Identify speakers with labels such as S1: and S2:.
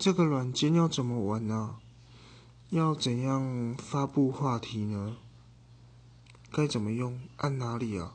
S1: 这个软件要怎么玩呢？要怎样发布话题呢？该怎么用？按哪里啊？